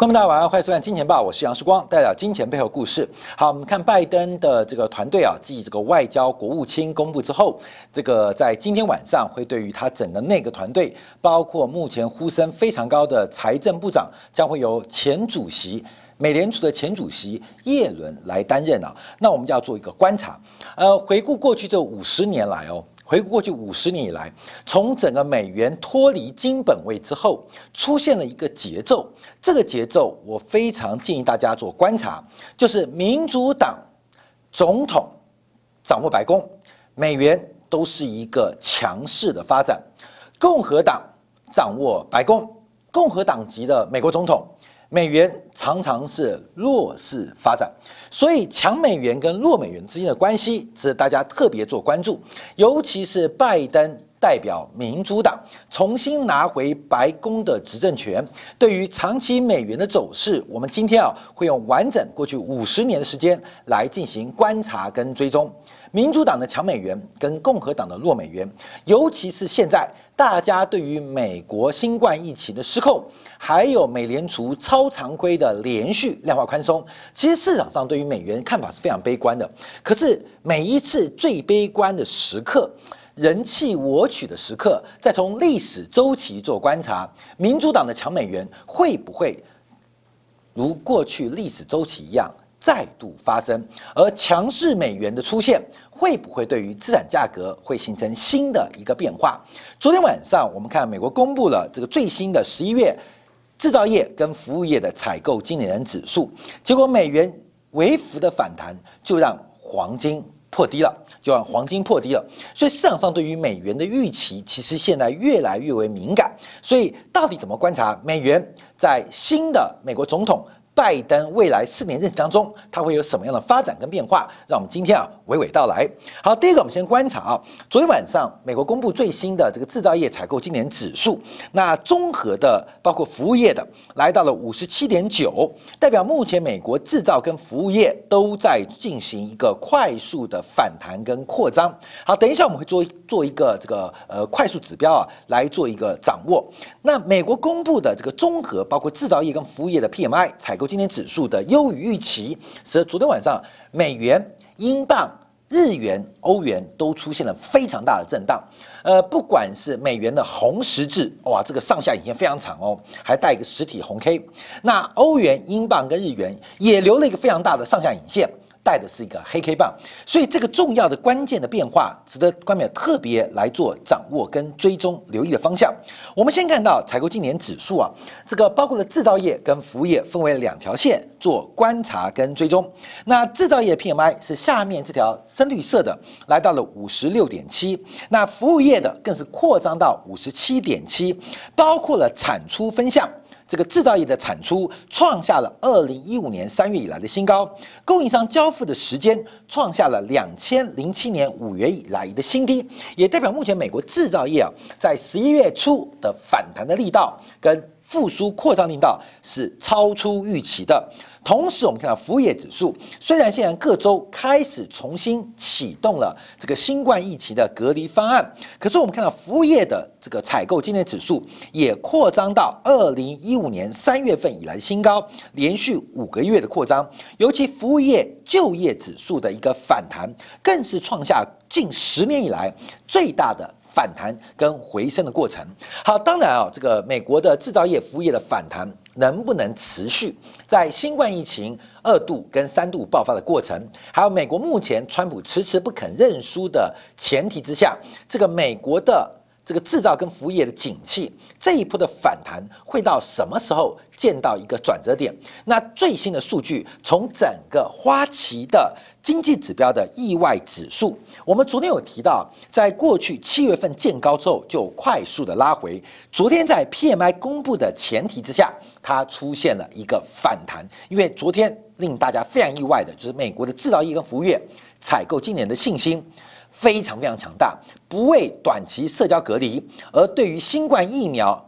观众大家晚上好，欢迎收看《金钱报》，我是杨世光，带来金钱背后故事。好，我们看拜登的这个团队啊，继这个外交国务卿公布之后，这个在今天晚上会对于他整个内阁团队，包括目前呼声非常高的财政部长，将会由前主席美联储的前主席耶伦来担任啊。那我们就要做一个观察，呃，回顾过去这五十年来哦。回顾过去五十年以来，从整个美元脱离金本位之后，出现了一个节奏。这个节奏我非常建议大家做观察，就是民主党总统掌握白宫，美元都是一个强势的发展；共和党掌握白宫，共和党籍的美国总统。美元常常是弱势发展，所以强美元跟弱美元之间的关系值得大家特别做关注，尤其是拜登代表民主党重新拿回白宫的执政权，对于长期美元的走势，我们今天啊会用完整过去五十年的时间来进行观察跟追踪。民主党的强美元跟共和党的弱美元，尤其是现在大家对于美国新冠疫情的失控，还有美联储超常规的连续量化宽松，其实市场上对于美元看法是非常悲观的。可是每一次最悲观的时刻，人气我取的时刻，再从历史周期做观察，民主党的强美元会不会如过去历史周期一样？再度发生，而强势美元的出现，会不会对于资产价格会形成新的一个变化？昨天晚上，我们看美国公布了这个最新的十一月制造业跟服务业的采购经理人指数，结果美元微幅的反弹，就让黄金破低了，就让黄金破低了。所以市场上对于美元的预期，其实现在越来越为敏感。所以到底怎么观察美元在新的美国总统？拜登未来四年任期当中，他会有什么样的发展跟变化？让我们今天啊娓娓道来。好，第一个我们先观察啊，昨天晚上美国公布最新的这个制造业采购今年指数，那综合的包括服务业的来到了五十七点九，代表目前美国制造跟服务业都在进行一个快速的反弹跟扩张。好，等一下我们会做做一个这个呃快速指标啊来做一个掌握。那美国公布的这个综合包括制造业跟服务业的 PMI 采购。今天指数的优于预期，使得昨天晚上美元、英镑、日元、欧元都出现了非常大的震荡。呃，不管是美元的红十字，哇，这个上下影线非常长哦，还带一个实体红 K。那欧元、英镑跟日元也留了一个非常大的上下影线。带的是一个黑 K 棒，所以这个重要的关键的变化，值得观众特别来做掌握跟追踪留意的方向。我们先看到采购今年指数啊，这个包括了制造业跟服务业分为两条线做观察跟追踪。那制造业 PMI 是下面这条深绿色的，来到了五十六点七，那服务业的更是扩张到五十七点七，包括了产出分项。这个制造业的产出创下了二零一五年三月以来的新高，供应商交付的时间创下了两千零七年五月以来的新低，也代表目前美国制造业啊在十一月初的反弹的力道跟复苏扩张力道是超出预期的。同时，我们看到服务业指数，虽然现在各州开始重新启动了这个新冠疫情的隔离方案，可是我们看到服务业的这个采购经理指数也扩张到二零一五年三月份以来的新高，连续五个月的扩张。尤其服务业就业指数的一个反弹，更是创下近十年以来最大的。反弹跟回升的过程，好，当然啊，这个美国的制造业、服务业的反弹能不能持续？在新冠疫情二度跟三度爆发的过程，还有美国目前川普迟迟不肯认输的前提之下，这个美国的。这个制造跟服务业的景气这一波的反弹会到什么时候见到一个转折点？那最新的数据从整个花旗的经济指标的意外指数，我们昨天有提到，在过去七月份见高之后就快速的拉回，昨天在 PMI 公布的前提之下，它出现了一个反弹，因为昨天令大家非常意外的就是美国的制造业跟服务业采购今年的信心。非常非常强大，不为短期社交隔离，而对于新冠疫苗，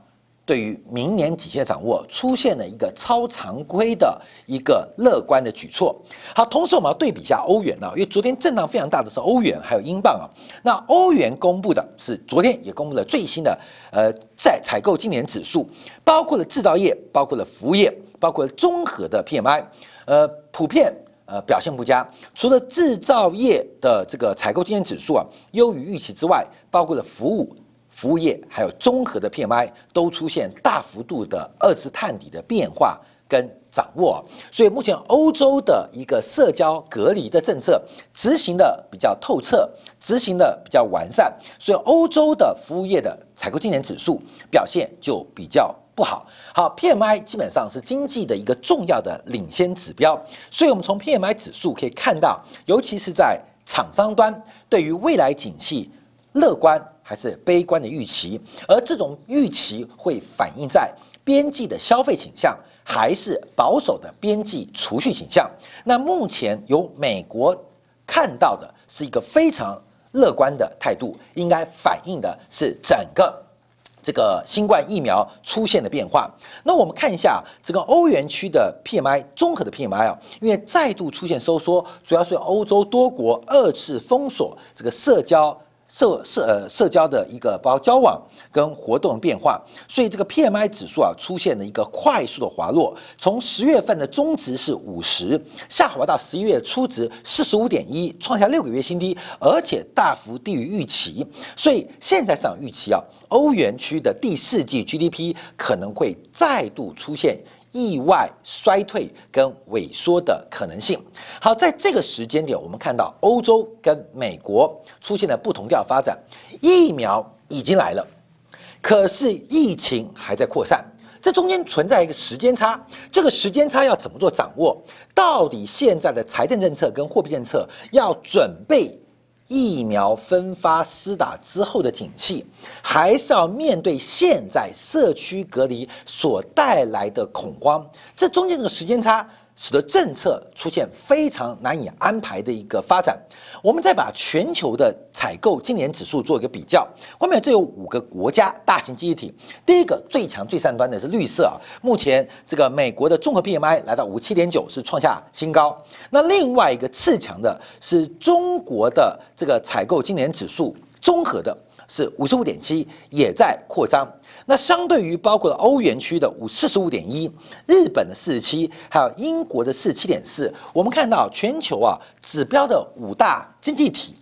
对于明年几的掌握，出现了一个超常规的一个乐观的举措。好，同时我们要对比一下欧元啊，因为昨天震荡非常大的是欧元还有英镑啊。那欧元公布的是昨天也公布了最新的呃在采购今年指数，包括了制造业，包括了服务业。包括了综合的 PMI，呃，普遍呃表现不佳。除了制造业的这个采购经验指数啊优于预期之外，包括了服务服务业还有综合的 PMI 都出现大幅度的二次探底的变化。跟掌握，所以目前欧洲的一个社交隔离的政策执行的比较透彻，执行的比较完善，所以欧洲的服务业的采购经理指数表现就比较不好。好，PMI 基本上是经济的一个重要的领先指标，所以我们从 PMI 指数可以看到，尤其是在厂商端对于未来景气乐观还是悲观的预期，而这种预期会反映在边际的消费倾向。还是保守的边际储蓄倾向。那目前由美国看到的是一个非常乐观的态度，应该反映的是整个这个新冠疫苗出现的变化。那我们看一下这个欧元区的 PMI 综合的 PMI 啊，因为再度出现收缩，主要是欧洲多国二次封锁这个社交。社社呃社交的一个包交往跟活动变化，所以这个 P M I 指数啊出现了一个快速的滑落，从十月份的中值是五十，下滑到十一月初值四十五点一，创下六个月新低，而且大幅低于预期，所以现在市场预期啊，欧元区的第四季 G D P 可能会再度出现。意外衰退跟萎缩的可能性。好，在这个时间点，我们看到欧洲跟美国出现了不同调发展。疫苗已经来了，可是疫情还在扩散，这中间存在一个时间差。这个时间差要怎么做掌握？到底现在的财政政策跟货币政策要准备？疫苗分发施打之后的景气，还是要面对现在社区隔离所带来的恐慌，这中间这个时间差。使得政策出现非常难以安排的一个发展。我们再把全球的采购今年指数做一个比较，后面这有五个国家大型经济体。第一个最强最上端的是绿色啊，目前这个美国的综合 PMI 来到五七点九，是创下新高。那另外一个次强的是中国的这个采购今年指数综合的。是五十五点七，也在扩张。那相对于包括了欧元区的五四十五点一，日本的四十七，还有英国的四十七点四，我们看到全球啊指标的五大经济体，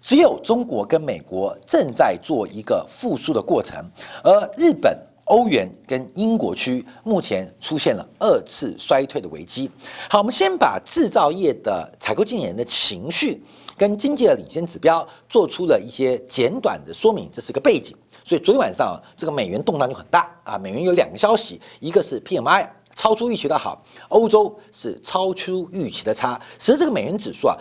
只有中国跟美国正在做一个复苏的过程，而日本、欧元跟英国区目前出现了二次衰退的危机。好，我们先把制造业的采购经理人的情绪。跟经济的领先指标做出了一些简短的说明，这是个背景。所以昨天晚上这个美元动荡就很大啊。美元有两个消息，一个是 PMI 超出预期的好，欧洲是超出预期的差，使得这个美元指数啊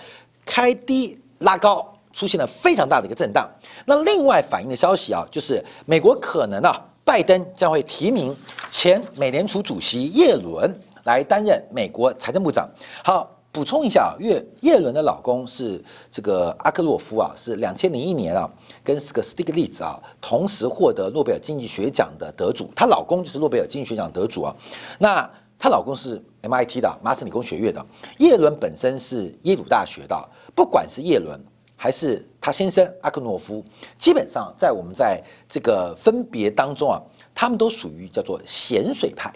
开低拉高，出现了非常大的一个震荡。那另外反映的消息啊，就是美国可能啊，拜登将会提名前美联储主席耶伦来担任美国财政部长。好。补充一下啊，叶叶伦的老公是这个阿克洛夫啊，是两千零一年啊，跟这个斯蒂格利兹啊同时获得诺贝尔经济学奖的得主，她老公就是诺贝尔经济学奖得主啊。那她老公是 MIT 的麻省理工学院的，叶伦本身是耶鲁大学的。不管是叶伦还是她先生阿克诺夫，基本上在我们在这个分别当中啊，他们都属于叫做咸水派。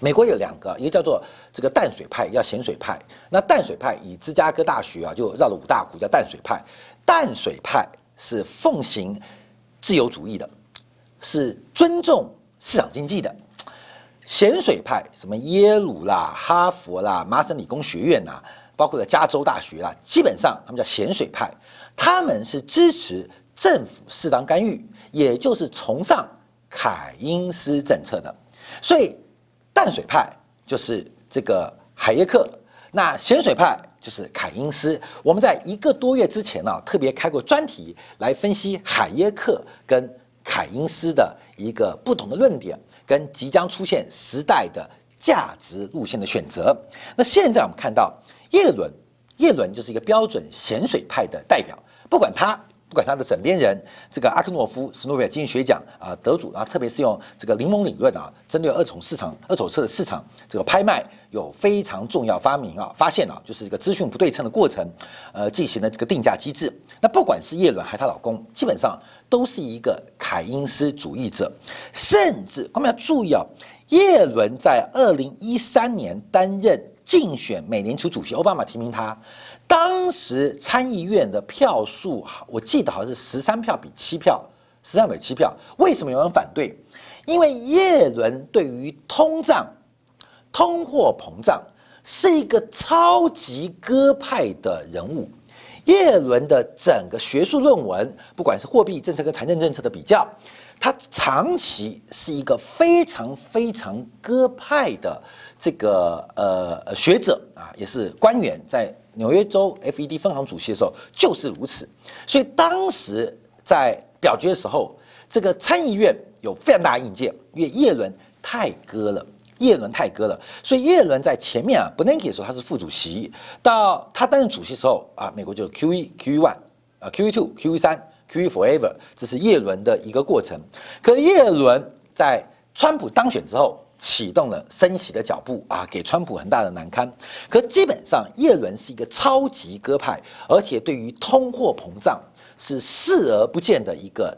美国有两个，一个叫做这个淡水派，叫咸水派。那淡水派以芝加哥大学啊，就绕了五大湖，叫淡水派。淡水派是奉行自由主义的，是尊重市场经济的。咸水派，什么耶鲁啦、哈佛啦、麻省理工学院呐，包括了加州大学啦，基本上他们叫咸水派，他们是支持政府适当干预，也就是崇尚凯因斯政策的，所以。淡水派就是这个海耶克，那咸水派就是凯因斯。我们在一个多月之前呢，特别开过专题来分析海耶克跟凯因斯的一个不同的论点，跟即将出现时代的价值路线的选择。那现在我们看到叶伦，叶伦就是一个标准咸水派的代表，不管他。不管他的枕边人这个阿克诺夫是诺贝尔经济学奖啊得主啊，特别是用这个柠檬理论啊，针对二手市场、二手车的市场这个拍卖有非常重要发明啊，发现啊，就是一个资讯不对称的过程，呃，进行了这个定价机制。那不管是叶伦还是她老公，基本上都是一个凯因斯主义者，甚至我们要注意啊，叶伦在二零一三年担任竞选美联储主席，奥巴马提名他。当时参议院的票数，我记得好像是十三票比七票，十三比七票。为什么有人反对？因为耶伦对于通胀、通货膨胀是一个超级鸽派的人物。耶伦的整个学术论文，不管是货币政策跟财政政策的比较，他长期是一个非常非常鸽派的这个呃学者啊，也是官员在。纽约州 FED 分行主席的时候就是如此，所以当时在表决的时候，这个参议院有非常大的意见，因为叶伦太鸽了，叶伦太割了，所以叶伦在前面啊 b e n a n k e 的时候他是副主席，到他担任主席时候啊，美国就 QE、QE one 啊、QE two、QE 三、QE forever，这是叶伦的一个过程。可叶伦在川普当选之后。启动了升息的脚步啊，给川普很大的难堪。可基本上，耶伦是一个超级鸽派，而且对于通货膨胀是视而不见的一个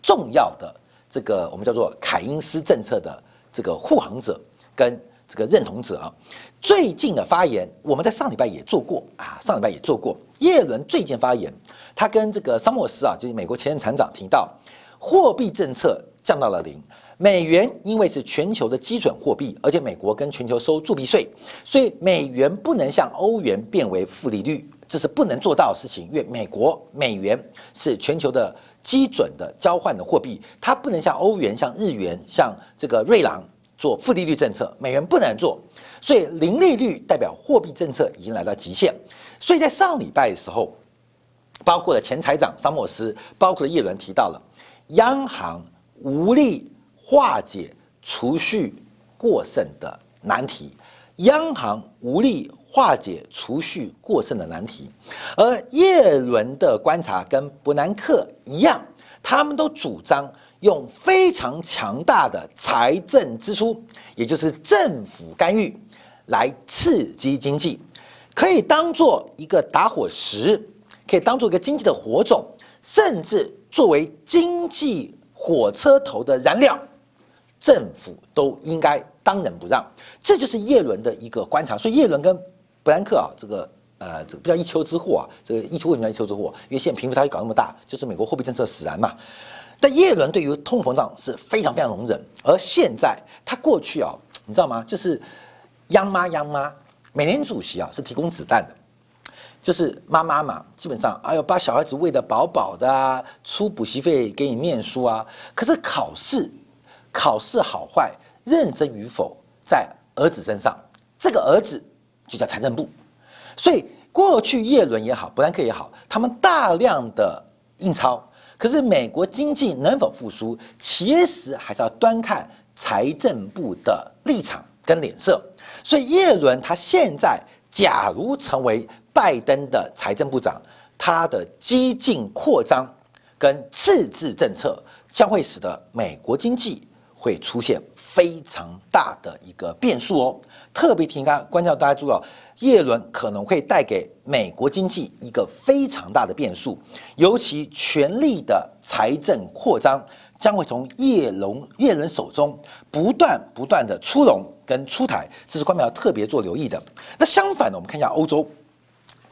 重要的这个我们叫做凯因斯政策的这个护航者跟这个认同者啊。最近的发言，我们在上礼拜也做过啊，上礼拜也做过。耶伦最近发言，他跟这个桑莫斯啊，就是美国前任财长提到，货币政策降到了零。美元因为是全球的基准货币，而且美国跟全球收铸币税，所以美元不能像欧元变为负利率，这是不能做到的事情。因为美国美元是全球的基准的交换的货币，它不能像欧元、像日元、像这个瑞郎做负利率政策，美元不能做。所以零利率代表货币政策已经来到极限。所以在上礼拜的时候，包括了前财长桑莫斯，包括了叶伦提到了央行无力。化解储蓄过剩的难题，央行无力化解储蓄过剩的难题，而叶伦的观察跟伯南克一样，他们都主张用非常强大的财政支出，也就是政府干预来刺激经济，可以当做一个打火石，可以当做一个经济的火种，甚至作为经济火车头的燃料。政府都应该当仁不让，这就是叶伦的一个观察。所以叶伦跟布兰克啊，这个呃，这个不叫一丘之貉啊。这个一丘为什么叫一丘之貉？因为现在贫富差距搞那么大，就是美国货币政策使然嘛。但叶伦对于通膨胀是非常非常容忍，而现在他过去啊，你知道吗？就是央妈央妈，美联主席啊是提供子弹的，就是妈妈嘛，基本上哎呦把小孩子喂得饱饱的啊，出补习费给你念书啊。可是考试。考试好坏、认真与否，在儿子身上，这个儿子就叫财政部。所以过去叶伦也好，布兰克也好，他们大量的印钞，可是美国经济能否复苏，其实还是要端看财政部的立场跟脸色。所以耶伦他现在假如成为拜登的财政部长，他的激进扩张跟赤字政策将会使得美国经济。会出现非常大的一个变数哦，特别提纲关照大家注意哦，叶伦可能会带给美国经济一个非常大的变数，尤其权力的财政扩张将会从叶龙叶伦手中不断不断的出笼跟出台，这是官媒要特别做留意的。那相反呢，我们看一下欧洲。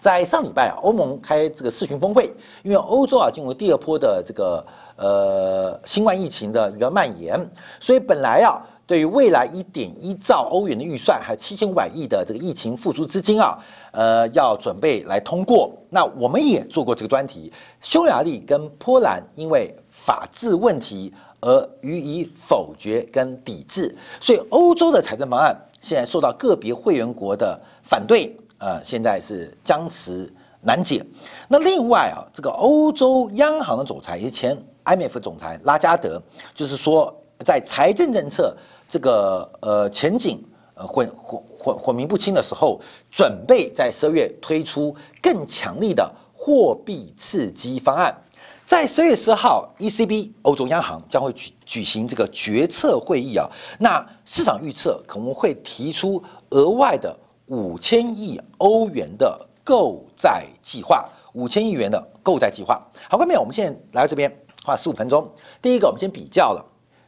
在上礼拜啊，欧盟开这个视讯峰会，因为欧洲啊进入第二波的这个呃新冠疫情的一个蔓延，所以本来啊对于未来一点一兆欧元的预算，还有七千五百亿的这个疫情复苏资金啊，呃要准备来通过。那我们也做过这个专题，匈牙利跟波兰因为法治问题而予以否决跟抵制，所以欧洲的财政方案现在受到个别会员国的反对。呃，现在是僵持难解。那另外啊，这个欧洲央行的总裁，也前 IMF 总裁拉加德，就是说，在财政政策这个呃前景呃混混混混迷不清的时候，准备在十二月推出更强力的货币刺激方案。在十月十号，ECB 欧洲央行将会举举行这个决策会议啊。那市场预测可能会提出额外的五千亿欧元的购债计划，五千亿元的购债计划。好，各位，我们现在来到这边花十五分钟。第一个，我们先比较了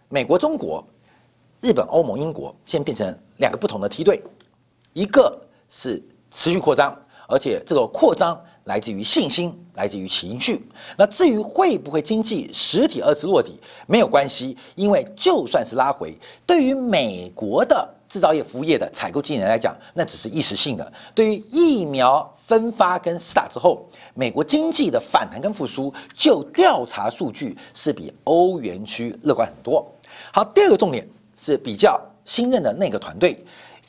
美国、中国、日本、欧盟、英国，现在变成两个不同的梯队，一个是持续扩张，而且这个扩张。来自于信心，来自于情绪。那至于会不会经济实体二次落底，没有关系，因为就算是拉回，对于美国的制造业、服务业的采购经理人来讲，那只是一时性的。对于疫苗分发跟施打之后，美国经济的反弹跟复苏，就调查数据是比欧元区乐观很多。好，第二个重点是比较新任的那个团队，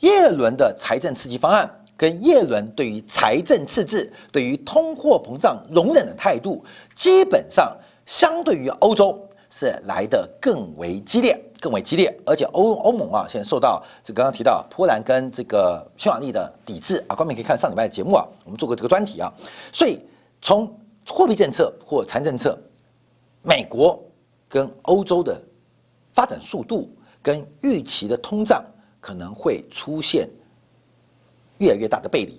耶伦的财政刺激方案。跟耶伦对于财政赤字、对于通货膨胀容忍的态度，基本上相对于欧洲是来的更为激烈、更为激烈。而且欧欧盟啊，现在受到这刚刚提到波兰跟这个匈牙利的抵制啊，观众可以看上礼拜的节目啊，我们做过这个专题啊。所以从货币政策或财政策，美国跟欧洲的发展速度跟预期的通胀可能会出现。越来越大的背离，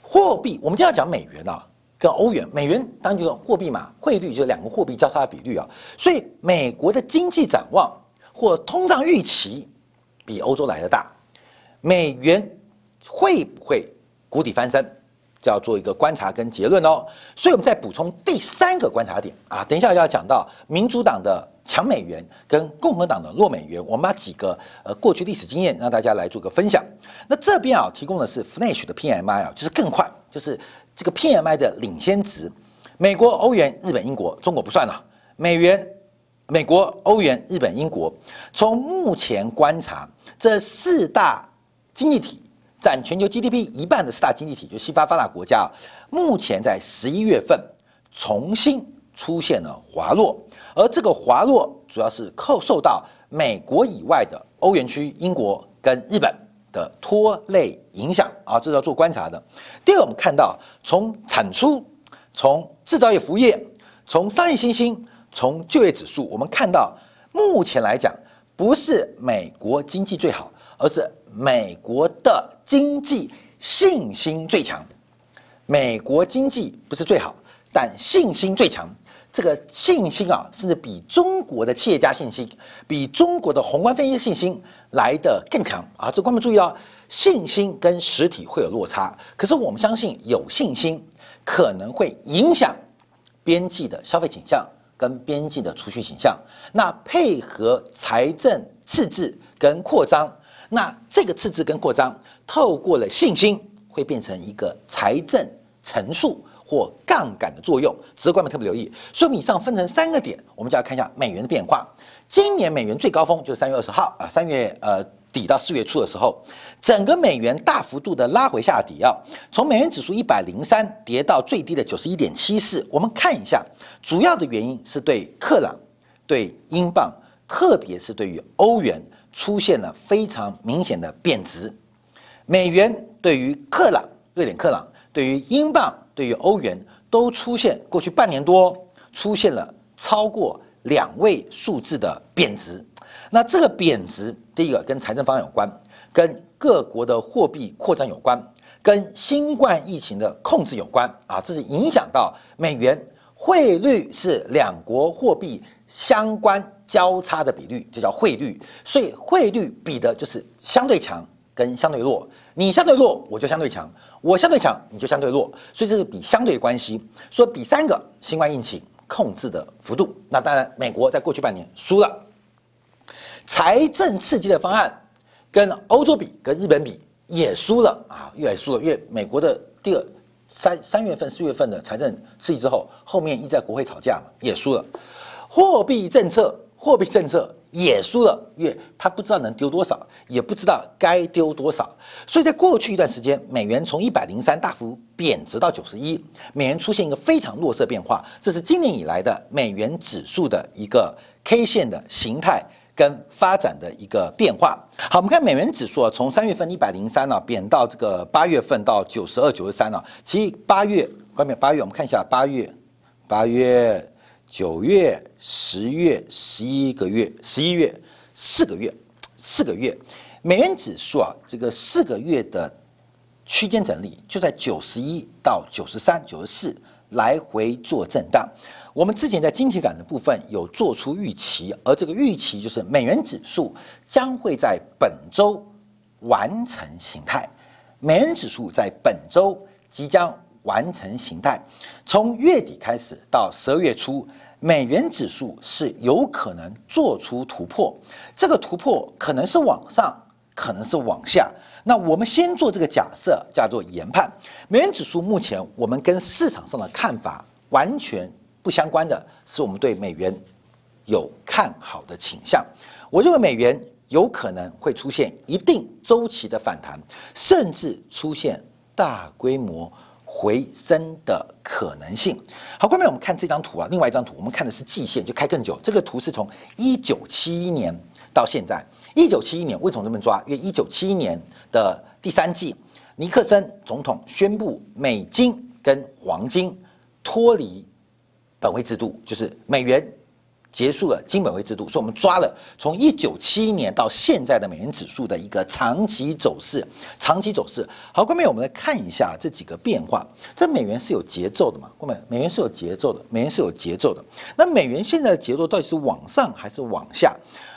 货币我们今天要讲美元啊，跟欧元，美元当然就是货币嘛，汇率就是两个货币交叉的比率啊，所以美国的经济展望或通胀预期比欧洲来的大，美元会不会谷底翻身？就要做一个观察跟结论哦，所以我们再补充第三个观察点啊，等一下要讲到民主党的强美元跟共和党的弱美元，我们把几个呃过去历史经验让大家来做个分享。那这边啊提供的是 Flash 的 PMI 啊，就是更快，就是这个 PMI 的领先值，美国、欧元、日本、英国，中国不算了，美元、美国、欧元、日本、英国，从目前观察这四大经济体。占全球 GDP 一半的四大经济体，就西方发达国家，目前在十一月份重新出现了滑落，而这个滑落主要是扣受到美国以外的欧元区、英国跟日本的拖累影响啊，这是要做观察的。第二，我们看到从产出、从制造业服务业、从商业新兴、从就业指数，我们看到目前来讲，不是美国经济最好，而是。美国的经济信心最强，美国经济不是最好，但信心最强。这个信心啊，甚至比中国的企业家信心，比中国的宏观分析信心来的更强啊！这观众注意哦，信心跟实体会有落差，可是我们相信有信心可能会影响边际的消费倾向跟边际的储蓄倾向。那配合财政赤字跟扩张。那这个赤字跟扩张，透过了信心，会变成一个财政乘数或杠杆的作用，值得观众特别留意。说明，以上分成三个点，我们就要看一下美元的变化。今年美元最高峰就是三月二十号啊，三月呃底到四月初的时候，整个美元大幅度的拉回下底啊，从美元指数一百零三跌到最低的九十一点七四。我们看一下，主要的原因是对克朗、对英镑，特别是对于欧元。出现了非常明显的贬值，美元对于克朗、瑞典克朗、对于英镑、对于欧元都出现过去半年多出现了超过两位数字的贬值。那这个贬值，第一个跟财政方案有关，跟各国的货币扩张有关，跟新冠疫情的控制有关啊，这是影响到美元汇率是两国货币相关。交叉的比率就叫汇率，所以汇率比的就是相对强跟相对弱。你相对弱，我就相对强；我相对强，你就相对弱。所以这是比相对关系。说比三个新冠疫情控制的幅度，那当然美国在过去半年输了。财政刺激的方案跟欧洲比、跟日本比也输了啊，越来越输了。因为美国的第二三三月份、四月份的财政刺激之后，后面一在国会吵架嘛，也输了。货币政策。货币政策也输了，因为他不知道能丢多少，也不知道该丢多少，所以在过去一段时间，美元从一百零三大幅贬值到九十一，美元出现一个非常弱色变化，这是今年以来的美元指数的一个 K 线的形态跟发展的一个变化。好，我们看美元指数啊，从三月份一百零三呢贬到这个八月份到九十二、九十三了。其实八月，关面八月，我们看一下八月，八月。九月、十月、十一个月、十一月四个月，四个月，美元指数啊，这个四个月的区间整理就在九十一到九十三、九十四来回做震荡。我们之前在晶体感的部分有做出预期，而这个预期就是美元指数将会在本周完成形态。美元指数在本周即将完成形态，从月底开始到十二月初，美元指数是有可能做出突破。这个突破可能是往上，可能是往下。那我们先做这个假设，叫做研判。美元指数目前我们跟市场上的看法完全。不相关的是，我们对美元有看好的倾向。我认为美元有可能会出现一定周期的反弹，甚至出现大规模回升的可能性。好，后面我们看这张图啊，另外一张图，我们看的是季线，就开更久。这个图是从一九七一年到现在。一九七一年为什么这么抓？因为一九七一年的第三季，尼克森总统宣布美金跟黄金脱离。本位制度就是美元结束了金本位制度，所以我们抓了从一九七一年到现在的美元指数的一个长期走势，长期走势。好，各位，我们来看一下这几个变化。这美元是有节奏的嘛？各位，美元是有节奏的，美元是有节奏的。那美元现在的节奏到底是往上还是往下？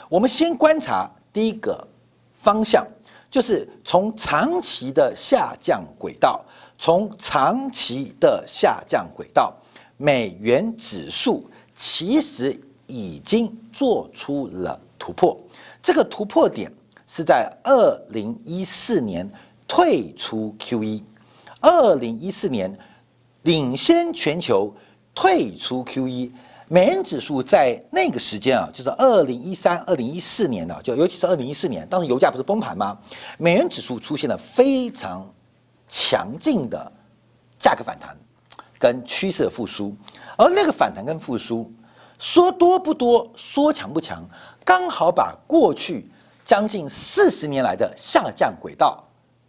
我们先观察第一个方向，就是从长期的下降轨道，从长期的下降轨道。美元指数其实已经做出了突破，这个突破点是在二零一四年退出 QE，二零一四年领先全球退出 QE，美元指数在那个时间啊，就是二零一三、二零一四年呢，就尤其是二零一四年，当时油价不是崩盘吗？美元指数出现了非常强劲的价格反弹。跟趋势复苏，而那个反弹跟复苏，说多不多，说强不强，刚好把过去将近四十年来的下降轨道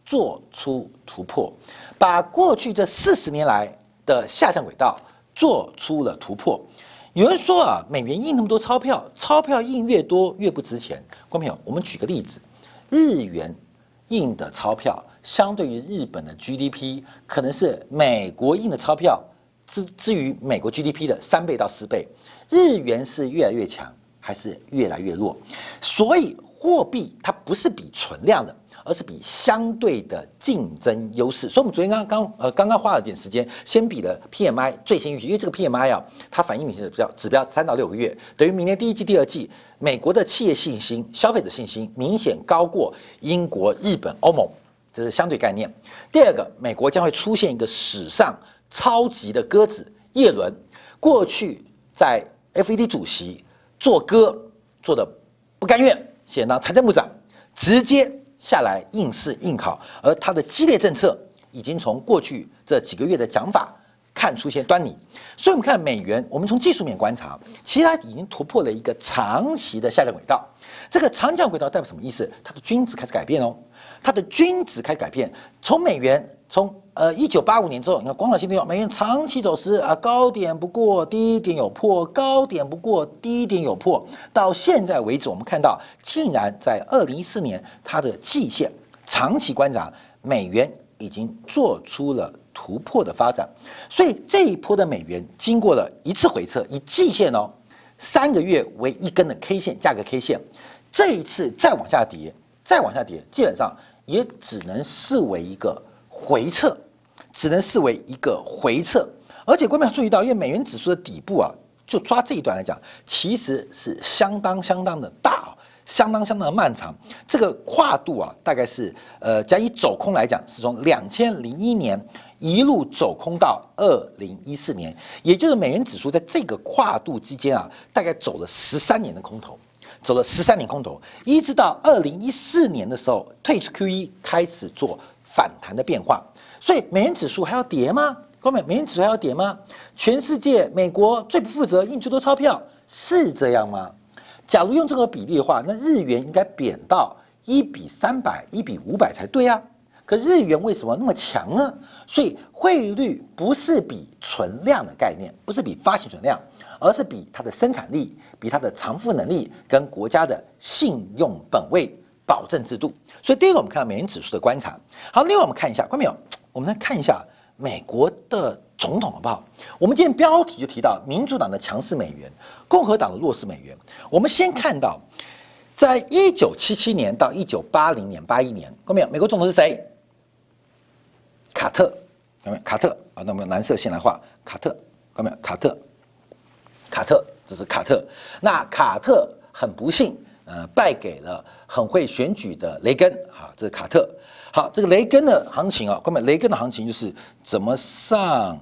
做出突破，把过去这四十年来的下降轨道做出了突破。有人说啊，美元印那么多钞票，钞票印越多越不值钱。观众朋友，我们举个例子，日元印的钞票。相对于日本的 GDP，可能是美国印的钞票之至于美国 GDP 的三倍到四倍。日元是越来越强，还是越来越弱？所以货币它不是比存量的，而是比相对的竞争优势。所以我们昨天刚刚呃刚刚花了点时间，先比了 PMI 最新预期，因为这个 PMI 啊，它反映你是比较指标三到六个月，等于明年第一季、第二季美国的企业信心、消费者信心明显高过英国、日本、欧盟。这是相对概念。第二个，美国将会出现一个史上超级的鸽子叶伦。过去在 FED 主席做鸽做的不甘愿，现当财政部长直接下来应试应考，而他的激烈政策已经从过去这几个月的讲法看出些端倪。所以，我们看美元，我们从技术面观察，其实它已经突破了一个长期的下降轨道。这个长降轨道代表什么意思？它的均值开始改变哦。它的均值开始改变，从美元从呃一九八五年之后，你看广岛新电美元长期走势啊，高点不过低点有破，高点不过低点有破，到现在为止，我们看到竟然在二零一四年它的季线长期观察，美元已经做出了突破的发展，所以这一波的美元经过了一次回撤，以季线哦三个月为一根的 K 线价格 K 线，这一次再往下跌，再往下跌，基本上。也只能视为一个回撤，只能视为一个回撤。而且，观众要注意到，因为美元指数的底部啊，就抓这一段来讲，其实是相当相当的大，相当相当的漫长。这个跨度啊，大概是呃，假以走空来讲，是从两千零一年一路走空到二零一四年，也就是美元指数在这个跨度之间啊，大概走了十三年的空头。走了十三年空头，一直到二零一四年的时候退出 QE，开始做反弹的变化。所以美元指数还要跌吗？各位，美元指数还要跌吗？全世界美国最不负责，印最多钞票，是这样吗？假如用这个比例的话，那日元应该贬到一比三百、一比五百才对啊。可日元为什么那么强呢？所以汇率不是比存量的概念，不是比发行存量。而是比它的生产力、比它的偿付能力跟国家的信用本位保证制度。所以第一个，我们看到美元指数的观察。好，另外我们看一下，关没有？我们来看一下美国的总统好不好？我们今天标题就提到民主党的强势美元，共和党的弱势美元。我们先看到，在一九七七年到一九八零年、八一年，看没有？美国总统是谁？卡特，看没有？卡特啊，那我们用蓝色线来画卡特，看没有？卡特，卡特，这是卡特。那卡特很不幸，呃，败给了很会选举的雷根。好，这是卡特。好，这个雷根的行情啊，关门雷根的行情就是怎么上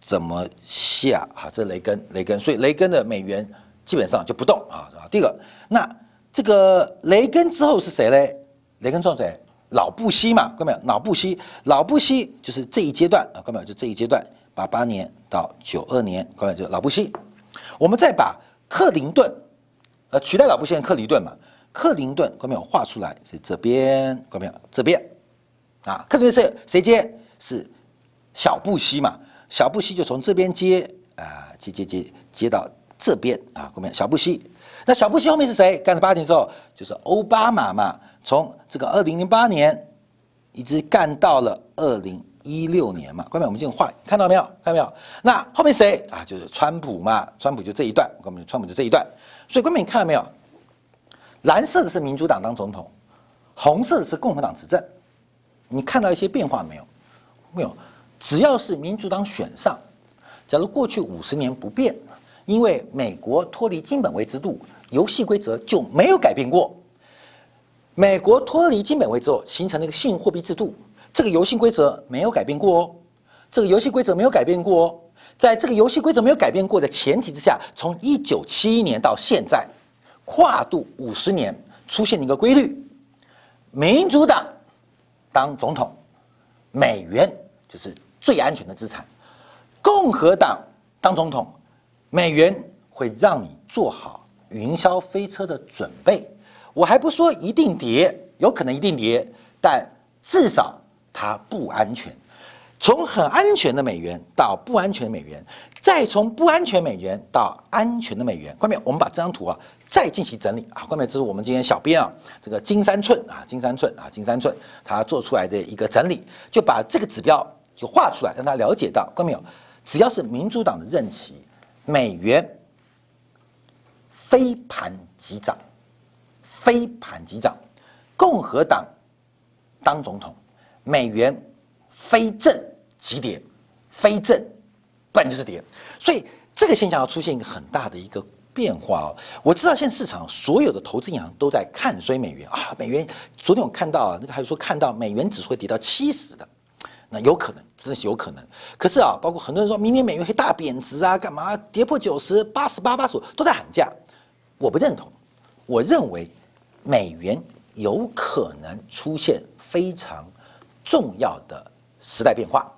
怎么下。好，这是雷根，雷根，所以雷根的美元基本上就不动啊。第一个，那这个雷根之后是谁嘞？雷根之后谁？老布希嘛，看到没有？老布希，老布希就是这一阶段啊，看到没有？就这一阶段，八八年到九二年，看到没有？就老布希。我们再把克林顿，呃，取代老布希的克林顿嘛，克林顿，看到没有？画出来是这边，看到没有？这边啊，克林顿是谁接？是小布希嘛？小布希就从这边接啊，接接接接到这边啊，后面？小布希。那小布希后面是谁？干了八年之后，就是奥巴马嘛。从这个二零零八年一直干到了二零一六年嘛，后面，我们这种画看到没有？看到没有？那后面谁啊？就是川普嘛，川普就这一段，各位，川普就这一段。所以，各位，你看到没有？蓝色的是民主党当总统，红色的是共和党执政。你看到一些变化没有？没有。只要是民主党选上，假如过去五十年不变，因为美国脱离金本位制度，游戏规则就没有改变过。美国脱离金本位之后，形成了一个信用货币制度，这个游戏规则没有改变过哦。这个游戏规则没有改变过哦。在这个游戏规则没有改变过的前提之下，从一九七一年到现在，跨度五十年，出现了一个规律：民主党当总统，美元就是最安全的资产；共和党当总统，美元会让你做好云霄飞车的准备。我还不说一定跌，有可能一定跌，但至少它不安全。从很安全的美元到不安全的美元，再从不安全美元到安全的美元。关面，我们把这张图啊再进行整理啊。后面，这是我们今天小编啊这个金三寸啊金三寸啊金三寸他做出来的一个整理，就把这个指标就画出来，让他了解到。看到没有？只要是民主党的任期，美元飞盘急涨。飞盘急涨，共和党当总统，美元非正急跌，非正不然就是跌，所以这个现象要出现一个很大的一个变化哦。我知道现在市场所有的投资银行都在看衰美元啊，美元昨天我看到啊，那个还有说看到美元指数会跌到七十的，那有可能，真的是有可能。可是啊，包括很多人说明年美元会大贬值啊，干嘛跌破九十八十八八十五都在喊价，我不认同，我认为。美元有可能出现非常重要的时代变化，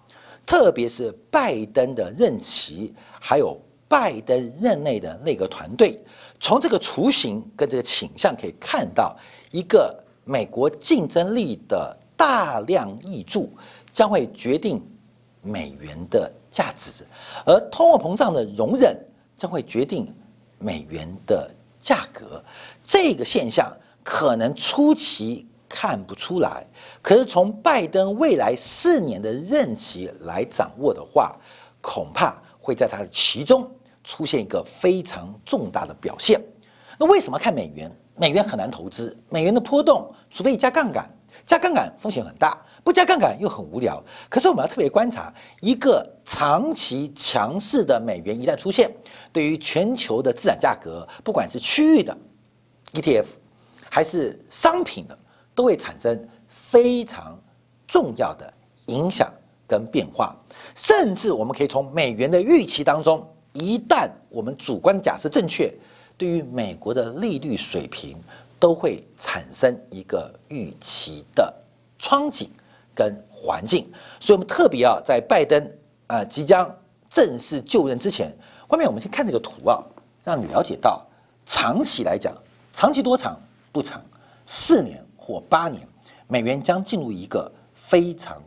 特别是拜登的任期，还有拜登任内的那个团队，从这个雏形跟这个倾向可以看到，一个美国竞争力的大量益注将会决定美元的价值，而通货膨胀的容忍将会决定美元的价格，这个现象。可能初期看不出来，可是从拜登未来四年的任期来掌握的话，恐怕会在他的其中出现一个非常重大的表现。那为什么看美元？美元很难投资，美元的波动，除非加杠杆，加杠杆风险很大，不加杠杆又很无聊。可是我们要特别观察，一个长期强势的美元一旦出现，对于全球的资产价格，不管是区域的 ETF。还是商品的，都会产生非常重要的影响跟变化，甚至我们可以从美元的预期当中，一旦我们主观假设正确，对于美国的利率水平都会产生一个预期的窗景跟环境，所以我们特别要在拜登啊即将正式就任之前，后面我们先看这个图啊，让你了解到长期来讲，长期多长？不长，四年或八年，美元将进入一个非常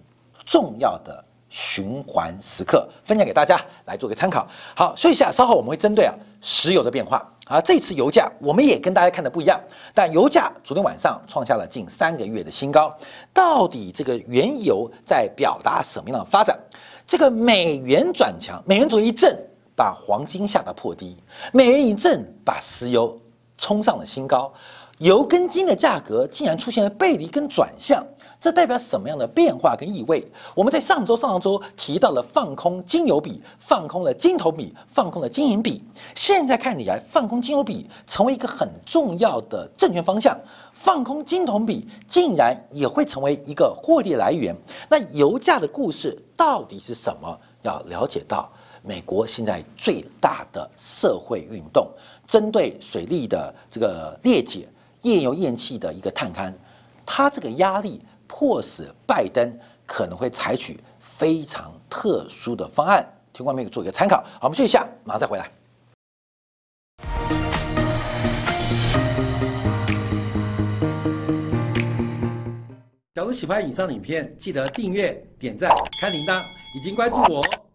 重要的循环时刻，分享给大家来做个参考。好，休息一下，稍后我们会针对啊石油的变化。啊，这次油价我们也跟大家看的不一样，但油价昨天晚上创下了近三个月的新高。到底这个原油在表达什么样的发展？这个美元转强，美元主义一震，把黄金吓得破低；美元一震，把石油冲上了新高。油跟金的价格竟然出现了背离跟转向，这代表什么样的变化跟意味？我们在上周、上上周提到了放空金油比、放空了金头比、放空了金银比，现在看起来放空金油比成为一个很重要的证券方向，放空金铜比竟然也会成为一个获利来源。那油价的故事到底是什么？要了解到美国现在最大的社会运动，针对水利的这个裂解。页油厌气的一个探勘，它这个压力迫使拜登可能会采取非常特殊的方案，提供给做一个参考。好，我们休息一下，马上再回来。假如喜欢以上影片，记得订阅、点赞、开铃铛，已经关注我哦。